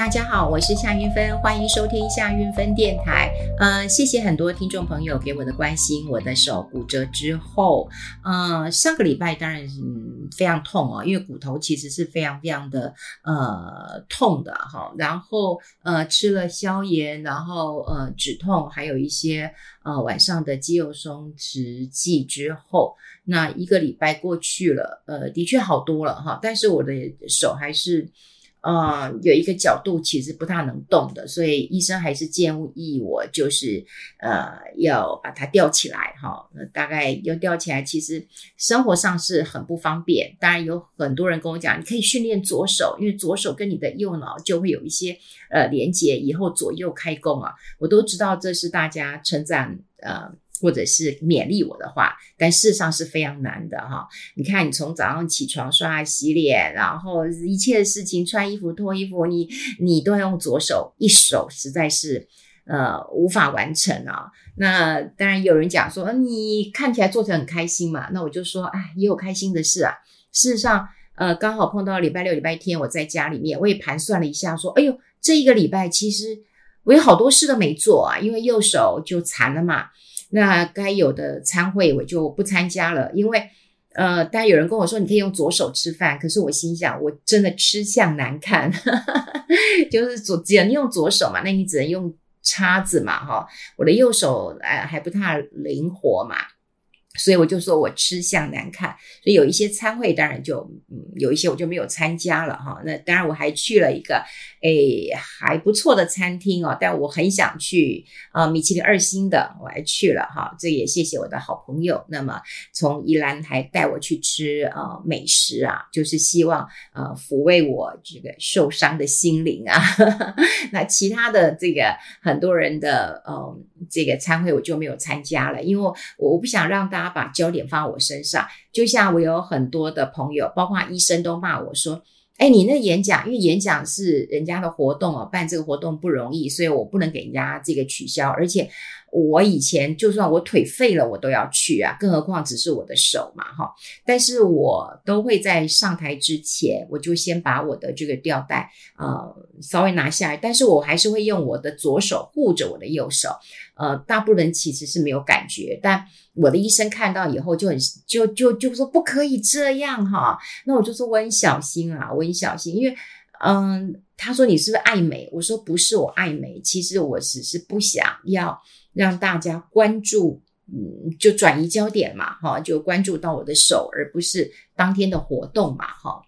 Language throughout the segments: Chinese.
大家好，我是夏云芬，欢迎收听夏云芬电台。呃，谢谢很多听众朋友给我的关心。我的手骨折之后，呃，上个礼拜当然是非常痛哦，因为骨头其实是非常非常的呃痛的哈。然后呃吃了消炎，然后呃止痛，还有一些呃晚上的肌肉松弛剂之后，那一个礼拜过去了，呃，的确好多了哈。但是我的手还是。呃，有一个角度其实不大能动的，所以医生还是建议我就是呃要把它吊起来哈。那大概要吊起来，其实生活上是很不方便。当然有很多人跟我讲，你可以训练左手，因为左手跟你的右脑就会有一些呃连接，以后左右开弓啊。我都知道这是大家称赞呃。或者是勉励我的话，但事实上是非常难的哈。你看，你从早上起床刷牙洗脸，然后一切的事情，穿衣服脱衣服，你你都要用左手，一手实在是呃无法完成啊。那当然有人讲说，你看起来做得很开心嘛。那我就说，哎，也有开心的事啊。事实上，呃，刚好碰到礼拜六、礼拜天，我在家里面，我也盘算了一下，说，哎呦，这一个礼拜其实我有好多事都没做啊，因为右手就残了嘛。那该有的餐会我就不参加了，因为，呃，当然有人跟我说你可以用左手吃饭，可是我心想我真的吃相难看，就是左只能用左手嘛，那你只能用叉子嘛，哈，我的右手哎还不太灵活嘛。所以我就说我吃相难看，所以有一些餐会当然就嗯有一些我就没有参加了哈。那当然我还去了一个诶还不错的餐厅哦，但我很想去啊、米其林二星的我还去了哈。这也谢谢我的好朋友，那么从宜兰还带我去吃啊美食啊，就是希望呃抚慰我这个受伤的心灵啊。那其他的这个很多人的呃这个餐会我就没有参加了，因为我我不想让大家把焦点放在我身上，就像我有很多的朋友，包括医生都骂我说：“哎，你那演讲，因为演讲是人家的活动哦，办这个活动不容易，所以我不能给人家这个取消，而且。”我以前就算我腿废了，我都要去啊，更何况只是我的手嘛，哈。但是我都会在上台之前，我就先把我的这个吊带呃稍微拿下来，但是我还是会用我的左手护着我的右手。呃，大部分人其实是没有感觉，但我的医生看到以后就很就就就说不可以这样哈。那我就说我很小心啊，我很小心，因为嗯，他说你是不是爱美？我说不是，我爱美，其实我只是不想要。让大家关注，嗯，就转移焦点嘛，哈，就关注到我的手，而不是当天的活动嘛，哈。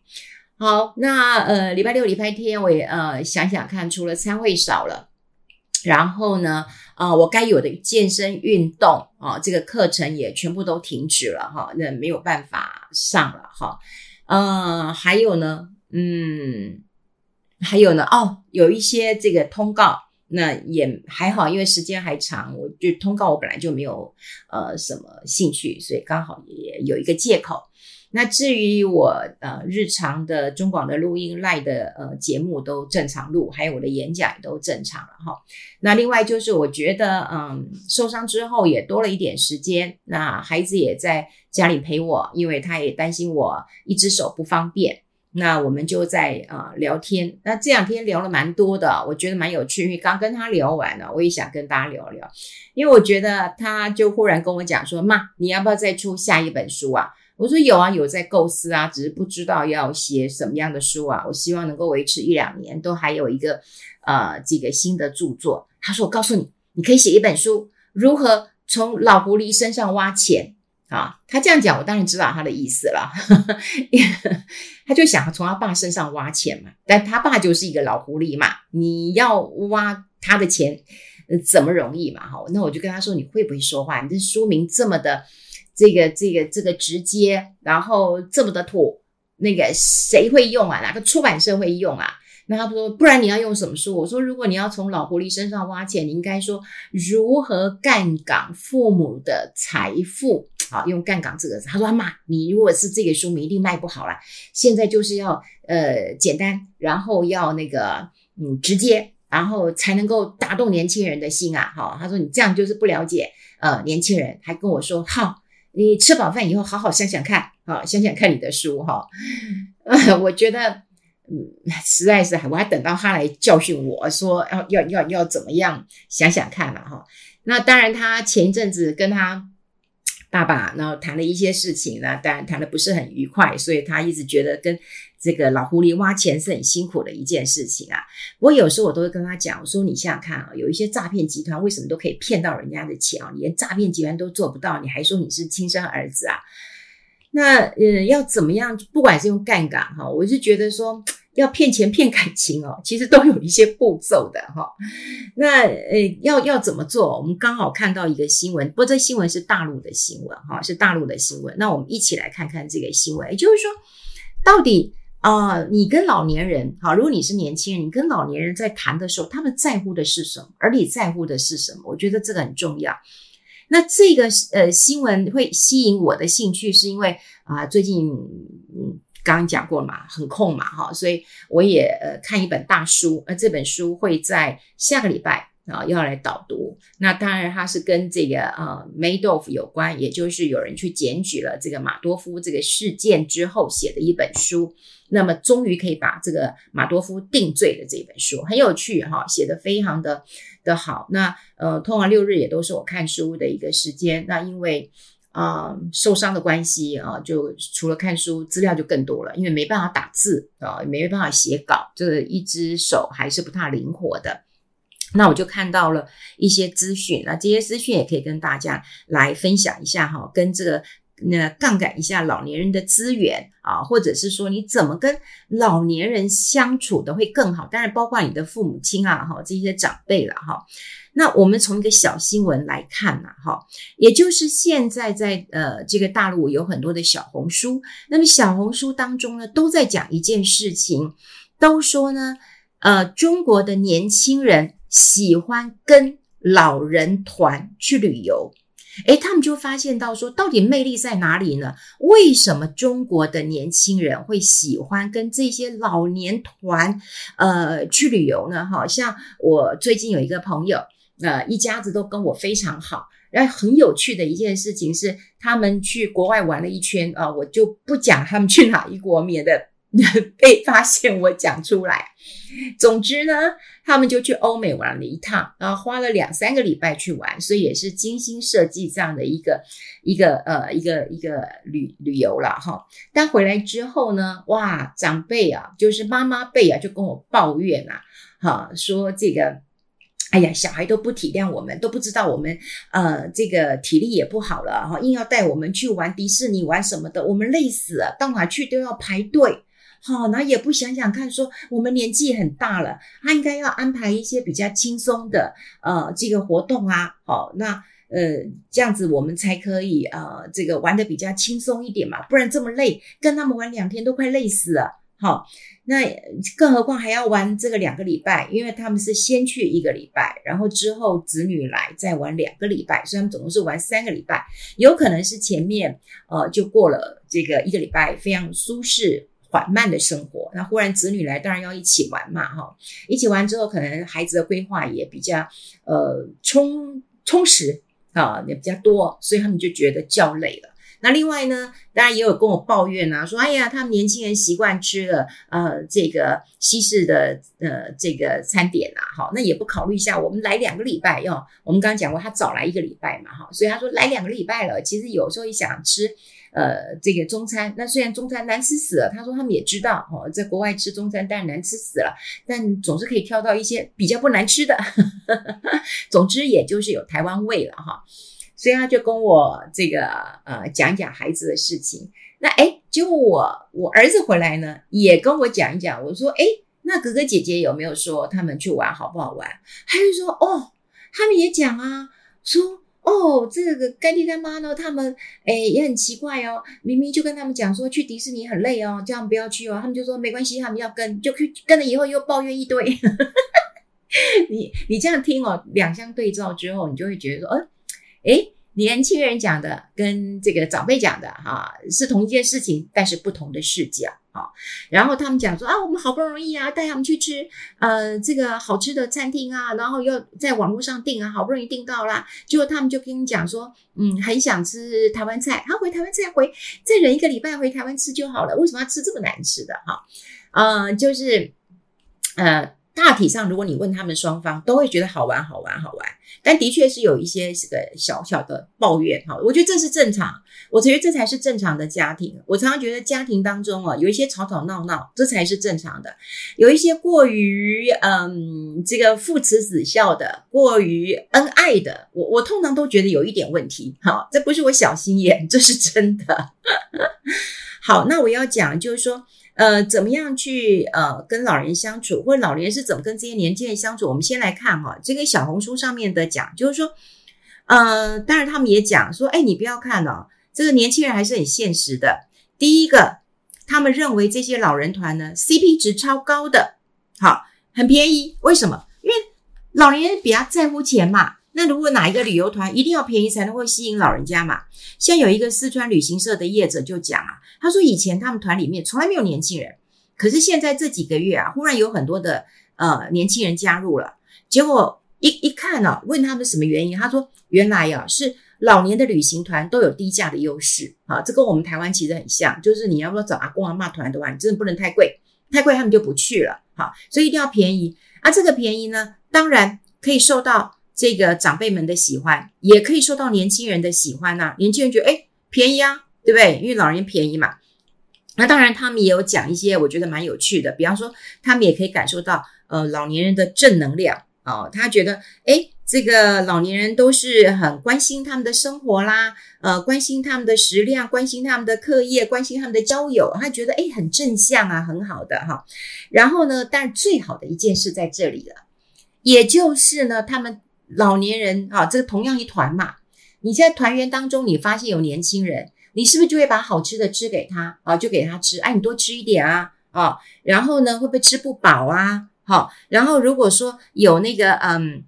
好，那呃，礼拜六、礼拜天，我也呃想想看，除了餐会少了，然后呢，啊、我该有的健身运动啊、这个课程也全部都停止了，哈，那没有办法上了，哈。呃，还有呢，嗯，还有呢，哦，有一些这个通告。那也还好，因为时间还长，我就通告我本来就没有呃什么兴趣，所以刚好也有一个借口。那至于我呃日常的中广的录音赖的呃节目都正常录，还有我的演讲也都正常了哈。那另外就是我觉得嗯受伤之后也多了一点时间，那孩子也在家里陪我，因为他也担心我一只手不方便。那我们就在啊、聊天，那这两天聊了蛮多的，我觉得蛮有趣。因为刚跟他聊完了，我也想跟大家聊聊。因为我觉得他就忽然跟我讲说：“妈，你要不要再出下一本书啊？”我说：“有啊，有在构思啊，只是不知道要写什么样的书啊。我希望能够维持一两年，都还有一个呃这个新的著作。”他说：“我告诉你，你可以写一本书，如何从老狐狸身上挖钱。”啊，他这样讲，我当然知道他的意思了。他就想从他爸身上挖钱嘛，但他爸就是一个老狐狸嘛，你要挖他的钱，怎么容易嘛？哈，那我就跟他说，你会不会说话？你这书名这么的这个这个这个直接，然后这么的土，那个谁会用啊？哪个出版社会用啊？那他说，不然你要用什么书？我说，如果你要从老狐狸身上挖钱，你应该说如何杠杆父母的财富。好，用“杠杆”这个字。他说：“妈，你如果是这个书名，一定卖不好了。现在就是要呃简单，然后要那个嗯直接，然后才能够打动年轻人的心啊。”好，他说：“你这样就是不了解呃年轻人。”还跟我说：“好，你吃饱饭以后好好想想看，好想想看你的书哈。” 我觉得嗯实在是我还等到他来教训我说要要要要怎么样，想想看了哈。那当然，他前一阵子跟他爸爸然后谈了一些事情呢，当然谈的不是很愉快，所以他一直觉得跟这个老狐狸挖钱是很辛苦的一件事情啊。我有时候我都会跟他讲，我说你想想看啊，有一些诈骗集团为什么都可以骗到人家的钱啊？你连诈骗集团都做不到，你还说你是亲生儿子啊？那嗯，要怎么样？不管是用杠杆哈，我是觉得说要骗钱骗感情哦，其实都有一些步骤的哈。那呃，要要怎么做？我们刚好看到一个新闻，不过这新闻是大陆的新闻哈，是大陆的新闻。那我们一起来看看这个新闻，也就是说，到底啊、你跟老年人哈，如果你是年轻人，你跟老年人在谈的时候，他们在乎的是什么？而你在乎的是什么？我觉得这个很重要。那这个呃新闻会吸引我的兴趣，是因为啊、最近嗯刚刚讲过嘛，很空嘛哈，所以我也呃看一本大书，呃这本书会在下个礼拜啊、要来导读。那当然它是跟这个呃梅多夫有关，也就是有人去检举了这个马多夫这个事件之后写的一本书。那么终于可以把这个马多夫定罪的这本书很有趣哈，写得非常的。的好，那呃，通常六日也都是我看书的一个时间。那因为啊、受伤的关系啊，就除了看书，资料就更多了，因为没办法打字啊，没办法写稿，这个一只手还是不太灵活的。那我就看到了一些资讯，那这些资讯也可以跟大家来分享一下哈，跟这个。那杠杆一下老年人的资源啊，或者是说你怎么跟老年人相处的会更好？当然包括你的父母亲啊，哈这些长辈了哈。那我们从一个小新闻来看呐，哈，也就是现在在呃这个大陆有很多的小红书，那么小红书当中呢都在讲一件事情，都说呢，呃中国的年轻人喜欢跟老人团去旅游。诶，他们就发现到说，到底魅力在哪里呢？为什么中国的年轻人会喜欢跟这些老年团，呃，去旅游呢？哈，像我最近有一个朋友，呃，一家子都跟我非常好。然后很有趣的一件事情是，他们去国外玩了一圈啊，我就不讲他们去哪一国，免得 被发现我讲出来。总之呢，他们就去欧美玩了一趟，然后花了两三个礼拜去玩，所以也是精心设计这样的一个一个呃一个一个旅旅游了哈。但回来之后呢，哇，长辈啊，就是妈妈辈啊，就跟我抱怨啊，哈，说这个，哎呀，小孩都不体谅我们，都不知道我们呃这个体力也不好了哈，硬要带我们去玩迪士尼玩什么的，我们累死了，到哪去都要排队。好，那也不想想看，说我们年纪很大了，他应该要安排一些比较轻松的呃这个活动啊。好，那呃这样子我们才可以呃这个玩得比较轻松一点嘛，不然这么累，跟他们玩两天都快累死了。好，那更何况还要玩这个两个礼拜，因为他们是先去一个礼拜，然后之后子女来再玩两个礼拜，所以他们总共是玩三个礼拜，有可能是前面呃就过了这个一个礼拜非常舒适。缓慢的生活，那忽然子女来，当然要一起玩嘛，哈，一起玩之后，可能孩子的规划也比较呃充充实啊，也比较多，所以他们就觉得较累了。那另外呢，当然也有跟我抱怨啊，说哎呀，他们年轻人习惯吃了呃这个西式的呃这个餐点啊，哈，那也不考虑一下，我们来两个礼拜哟，我们刚刚讲过，他早来一个礼拜嘛，哈，所以他说来两个礼拜了，其实有时候也想吃。呃，这个中餐，那虽然中餐难吃死了，他说他们也知道哦，在国外吃中餐当然难吃死了，但总是可以挑到一些比较不难吃的。总之，也就是有台湾味了哈。所以他就跟我这个呃讲讲孩子的事情。那诶，结果我我儿子回来呢，也跟我讲一讲。我说诶，那哥哥姐姐有没有说他们去玩好不好玩？他就说哦，他们也讲啊，说。哦，这个干爹干妈呢，他们诶也很奇怪哦，明明就跟他们讲说去迪士尼很累哦，叫他们不要去哦，他们就说没关系，他们要跟就去跟了以后又抱怨一堆。你你这样听哦，两相对照之后，你就会觉得说，呃，诶年轻人讲的跟这个长辈讲的哈是同一件事情，但是不同的视角啊。然后他们讲说啊，我们好不容易啊带他们去吃呃这个好吃的餐厅啊，然后又在网络上订啊，好不容易订到啦，结果他们就跟你讲说，嗯，很想吃台湾菜，他回台湾菜回再忍一个礼拜回台湾吃就好了，为什么要吃这么难吃的哈？呃，就是呃。大体上，如果你问他们双方，都会觉得好玩、好玩、好玩。但的确是有一些这个小小的抱怨哈，我觉得这是正常，我觉得这才是正常的家庭。我常常觉得家庭当中啊，有一些吵吵闹闹，这才是正常的。有一些过于嗯这个父慈子孝的，过于恩爱的，我我通常都觉得有一点问题。哈，这不是我小心眼，这是真的。好，那我要讲就是说。呃，怎么样去呃跟老人相处，或者老年人是怎么跟这些年轻人相处？我们先来看哈，这个小红书上面的讲，就是说，呃，当然他们也讲说，哎，你不要看哦，这个年轻人还是很现实的。第一个，他们认为这些老人团呢，CP 值超高的，好，很便宜。为什么？因为老年人比较在乎钱嘛。那如果哪一个旅游团一定要便宜才能够吸引老人家嘛？像有一个四川旅行社的业者就讲啊，他说以前他们团里面从来没有年轻人，可是现在这几个月啊，忽然有很多的呃年轻人加入了，结果一一看呢、啊，问他们什么原因，他说原来呀、啊、是老年的旅行团都有低价的优势啊，这跟我们台湾其实很像，就是你要不要找阿公阿嬷团的话，你真的不能太贵，太贵他们就不去了，好，所以一定要便宜啊，这个便宜呢，当然可以受到。这个长辈们的喜欢，也可以受到年轻人的喜欢呐、年轻人觉得，诶便宜啊，对不对？因为老人便宜嘛。那当然，他们也有讲一些我觉得蛮有趣的，比方说，他们也可以感受到，呃，老年人的正能量、哦。他觉得，诶这个老年人都是很关心他们的生活啦，呃，关心他们的食量，关心他们的课业，关心他们的交友。他觉得，诶很正向啊，很好的哈。然后呢，但最好的一件事在这里了，也就是呢，他们。老年人啊，这个同样一团嘛，你在团员当中，你发现有年轻人，你是不是就会把好吃的吃给他啊？就给他吃，哎，你多吃一点啊，啊，然后呢，会不会吃不饱啊？好，然后如果说有那个嗯，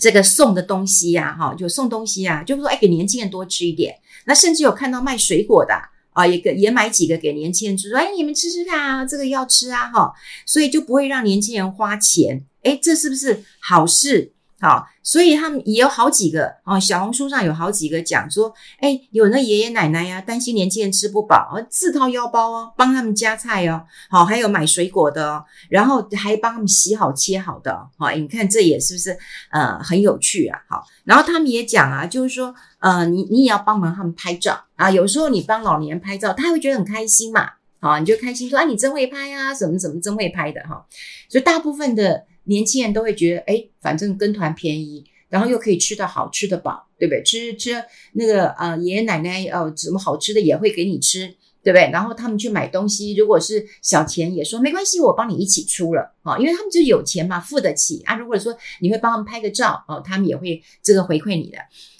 这个送的东西呀，哈，就送东西呀，就是说，哎，给年轻人多吃一点。那甚至有看到卖水果的啊，也给也买几个给年轻人吃，说，哎，你们吃吃看啊，这个要吃啊，哈，所以就不会让年轻人花钱。哎，这是不是好事？好，所以他们也有好几个哦，小红书上有好几个讲说，哎，有那爷爷奶奶呀，担心年轻人吃不饱，自掏腰包哦，帮他们夹菜哦，好，还有买水果的哦，然后还帮他们洗好切好的，好，你看这也是不是呃很有趣啊？好，然后他们也讲啊，就是说呃，你你也要帮忙他们拍照啊，有时候你帮老年人拍照，他会觉得很开心嘛，好，你就开心说，啊，你真会拍啊，什么什么真会拍的哈，所以大部分的。年轻人都会觉得，哎，反正跟团便宜，然后又可以吃得好，吃得饱，对不对？吃吃那个呃，爷爷奶奶哦，什么好吃的也会给你吃，对不对？然后他们去买东西，如果是小钱，也说没关系，我帮你一起出了啊，因为他们就有钱嘛，付得起啊。如果说你会帮他们拍个照哦，他们也会这个回馈你的。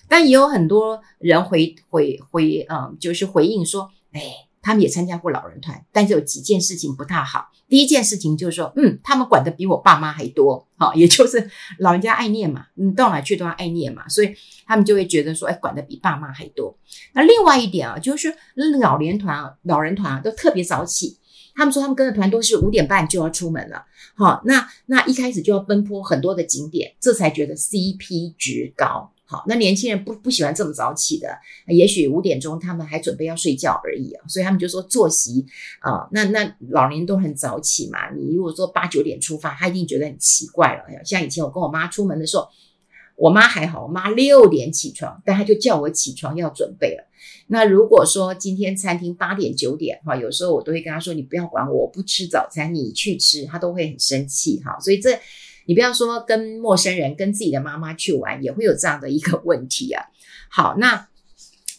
但也有很多人回回回，嗯，就是回应说，哎。他们也参加过老人团，但是有几件事情不太好。第一件事情就是说，嗯，他们管得比我爸妈还多，好，也就是老人家爱念嘛，你，到哪去都要爱念嘛，所以他们就会觉得说，哎，管得比爸妈还多。那另外一点啊，就是老年团啊，老人团啊，都特别早起。他们说他们跟的团都是五点半就要出门了，好，那那一开始就要奔波很多的景点，这才觉得 CP 值高。好，那年轻人不不喜欢这么早起的，也许五点钟他们还准备要睡觉而已啊，所以他们就说作息啊，那那老年人都很早起嘛，你如果说八九点出发，他一定觉得很奇怪了。像以前我跟我妈出门的时候，我妈还好，我妈六点起床，但她就叫我起床要准备了。那如果说今天餐厅八点九点哈，有时候我都会跟她说，你不要管我，我不吃早餐，你去吃，她都会很生气哈，所以这。你不要说跟陌生人，跟自己的妈妈去玩也会有这样的一个问题啊。好，那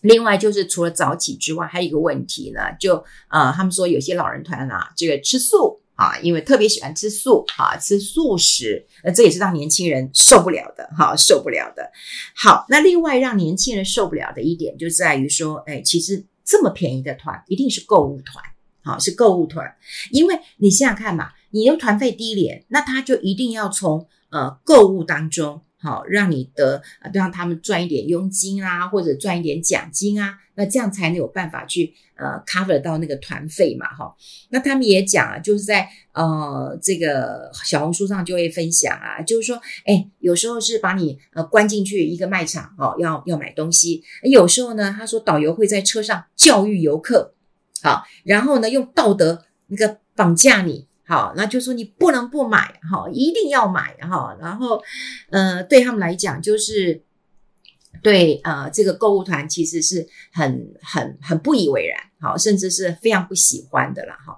另外就是除了早起之外，还有一个问题呢，就呃，他们说有些老人团啊，这个吃素啊，因为特别喜欢吃素啊，吃素食，那这也是让年轻人受不了的哈，受不了的。好，那另外让年轻人受不了的一点就在于说，哎，其实这么便宜的团一定是购物团，好，是购物团，因为你想想看嘛。你用团费低廉，那他就一定要从呃购物当中，好让你得让他们赚一点佣金啊，或者赚一点奖金啊，那这样才能有办法去呃 cover 到那个团费嘛，哈。那他们也讲啊，就是在呃这个小红书上就会分享啊，就是说，哎，有时候是把你呃关进去一个卖场哦，要要买东西，有时候呢，他说导游会在车上教育游客，好，然后呢用道德那个。绑架你，好，那就说你不能不买，哈，一定要买，哈，然后，呃，对他们来讲，就是对，呃，这个购物团其实是很很很不以为然，好，甚至是非常不喜欢的了，哈。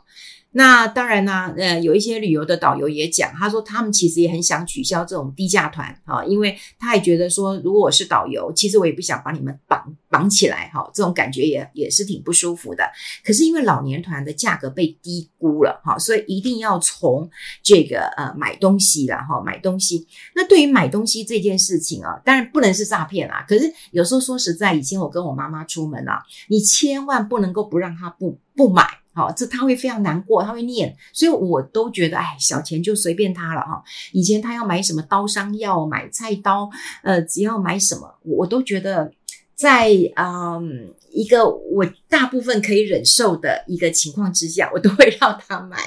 那当然呢，呃，有一些旅游的导游也讲，他说他们其实也很想取消这种低价团啊，因为他也觉得说，如果我是导游，其实我也不想把你们绑绑起来哈，这种感觉也也是挺不舒服的。可是因为老年团的价格被低估了哈，所以一定要从这个呃买东西了哈，买东西。那对于买东西这件事情啊，当然不能是诈骗啦。可是有时候说实在，以前我跟我妈妈出门啊，你千万不能够不让她不不买。好，这他会非常难过，他会念，所以我都觉得，哎，小钱就随便他了哈。以前他要买什么刀伤药，买菜刀，呃，只要买什么，我都觉得在嗯一个我大部分可以忍受的一个情况之下，我都会让他买。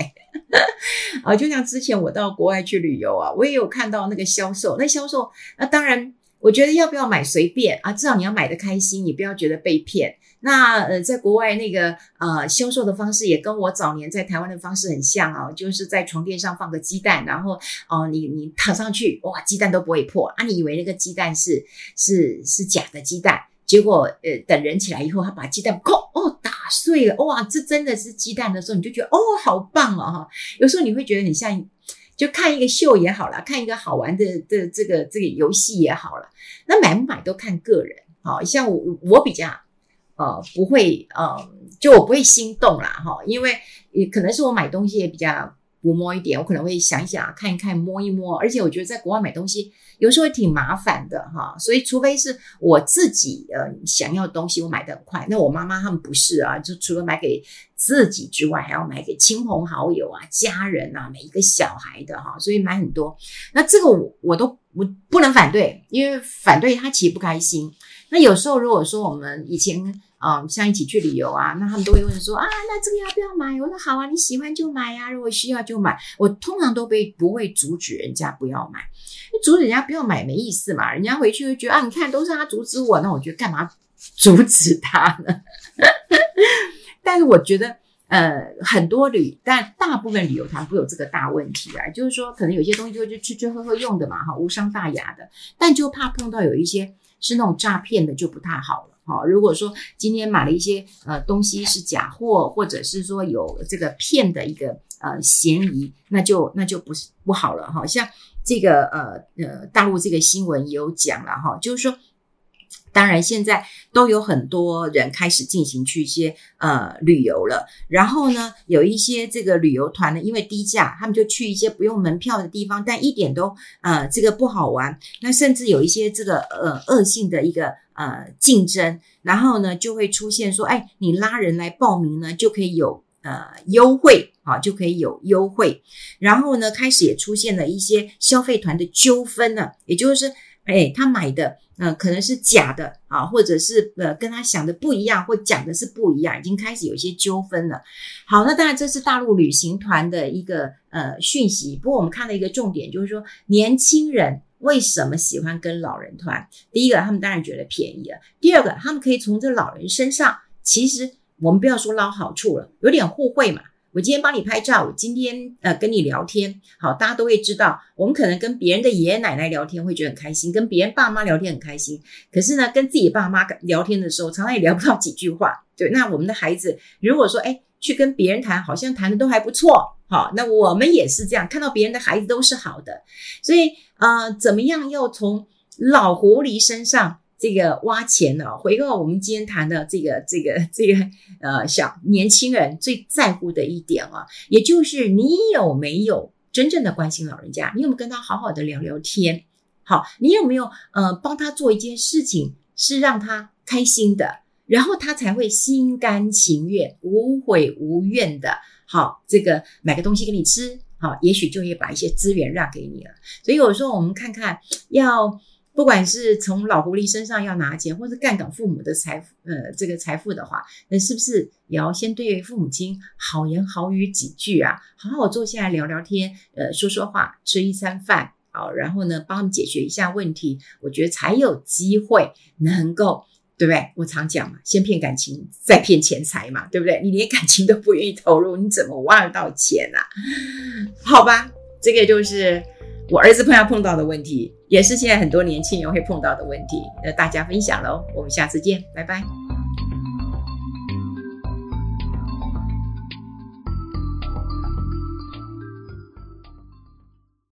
啊，就像之前我到国外去旅游啊，我也有看到那个销售，那销售，那当然，我觉得要不要买随便啊，至少你要买的开心，你不要觉得被骗。那呃，在国外那个呃销售的方式也跟我早年在台湾的方式很像啊，就是在床垫上放个鸡蛋，然后哦、你你躺上去，哇，鸡蛋都不会破啊！你以为那个鸡蛋是是是假的鸡蛋，结果呃，等人起来以后，他把鸡蛋哐哦打碎了，哇，这真的是鸡蛋的时候，你就觉得哦，好棒啊哈！有时候你会觉得很像，就看一个秀也好啦，看一个好玩的的这个这个游戏也好了。那买不买都看个人，好像我我比较。呃，不会，呃，就我不会心动啦，哈，因为也可能是我买东西也比较不摸一点，我可能会想一想，看一看，摸一摸，而且我觉得在国外买东西有时候挺麻烦的，哈，所以除非是我自己呃想要的东西，我买得很快。那我妈妈他们不是啊，就除了买给自己之外，还要买给亲朋好友啊、家人啊、每一个小孩的哈，所以买很多。那这个我我都我不能反对，因为反对他其实不开心。那有时候，如果说我们以前啊、像一起去旅游啊，那他们都会问说啊，那这个要不要买？我说好啊，你喜欢就买呀、啊，如果需要就买。我通常都被不会阻止人家不要买，阻止人家不要买没意思嘛，人家回去会觉得啊，你看都是他阻止我，那我觉得干嘛阻止他呢？但是我觉得呃，很多旅，但大部分旅游团不有这个大问题啊，就是说可能有些东西就就吃吃喝喝用的嘛，哈，无伤大雅的，但就怕碰到有一些。是那种诈骗的就不太好了哈。如果说今天买了一些呃东西是假货，或者是说有这个骗的一个呃嫌疑，那就那就不是不好了哈。像这个呃呃大陆这个新闻也有讲了哈，就是说。当然，现在都有很多人开始进行去一些呃旅游了。然后呢，有一些这个旅游团呢，因为低价，他们就去一些不用门票的地方，但一点都呃这个不好玩。那甚至有一些这个呃恶性的一个呃竞争，然后呢就会出现说，哎，你拉人来报名呢，就可以有呃优惠啊，就可以有优惠。然后呢，开始也出现了一些消费团的纠纷了，也就是哎他买的。呃，可能是假的啊，或者是呃跟他想的不一样，或讲的是不一样，已经开始有一些纠纷了。好，那当然这是大陆旅行团的一个呃讯息。不过我们看了一个重点，就是说年轻人为什么喜欢跟老人团？第一个，他们当然觉得便宜了；第二个，他们可以从这老人身上，其实我们不要说捞好处了，有点互惠嘛。我今天帮你拍照，我今天呃跟你聊天，好，大家都会知道，我们可能跟别人的爷爷奶奶聊天会觉得很开心，跟别人爸妈聊天很开心。可是呢，跟自己爸妈聊天的时候，常常也聊不到几句话。对，那我们的孩子如果说哎去跟别人谈，好像谈的都还不错，好，那我们也是这样，看到别人的孩子都是好的，所以呃，怎么样要从老狐狸身上？这个挖钱呢，回到我们今天谈的这个这个这个呃小年轻人最在乎的一点啊，也就是你有没有真正的关心老人家？你有没有跟他好好的聊聊天？好，你有没有呃帮他做一件事情是让他开心的，然后他才会心甘情愿、无悔无怨的，好，这个买个东西给你吃，好，也许就会把一些资源让给你了。所以有时候我们看看要。不管是从老狐狸身上要拿钱，或是杠杆父母的财富，呃，这个财富的话，那是不是也要先对父母亲好言好语几句啊？好好坐下来聊聊天，呃，说说话，吃一餐饭，好，然后呢，帮他们解决一下问题，我觉得才有机会能够对不对？我常讲嘛，先骗感情，再骗钱财嘛，对不对？你连感情都不愿意投入，你怎么挖得到钱啊？好吧，这个就是我儿子碰要碰到的问题，也是现在很多年轻人会碰到的问题。那，大家分享喽，我们下次见，拜拜。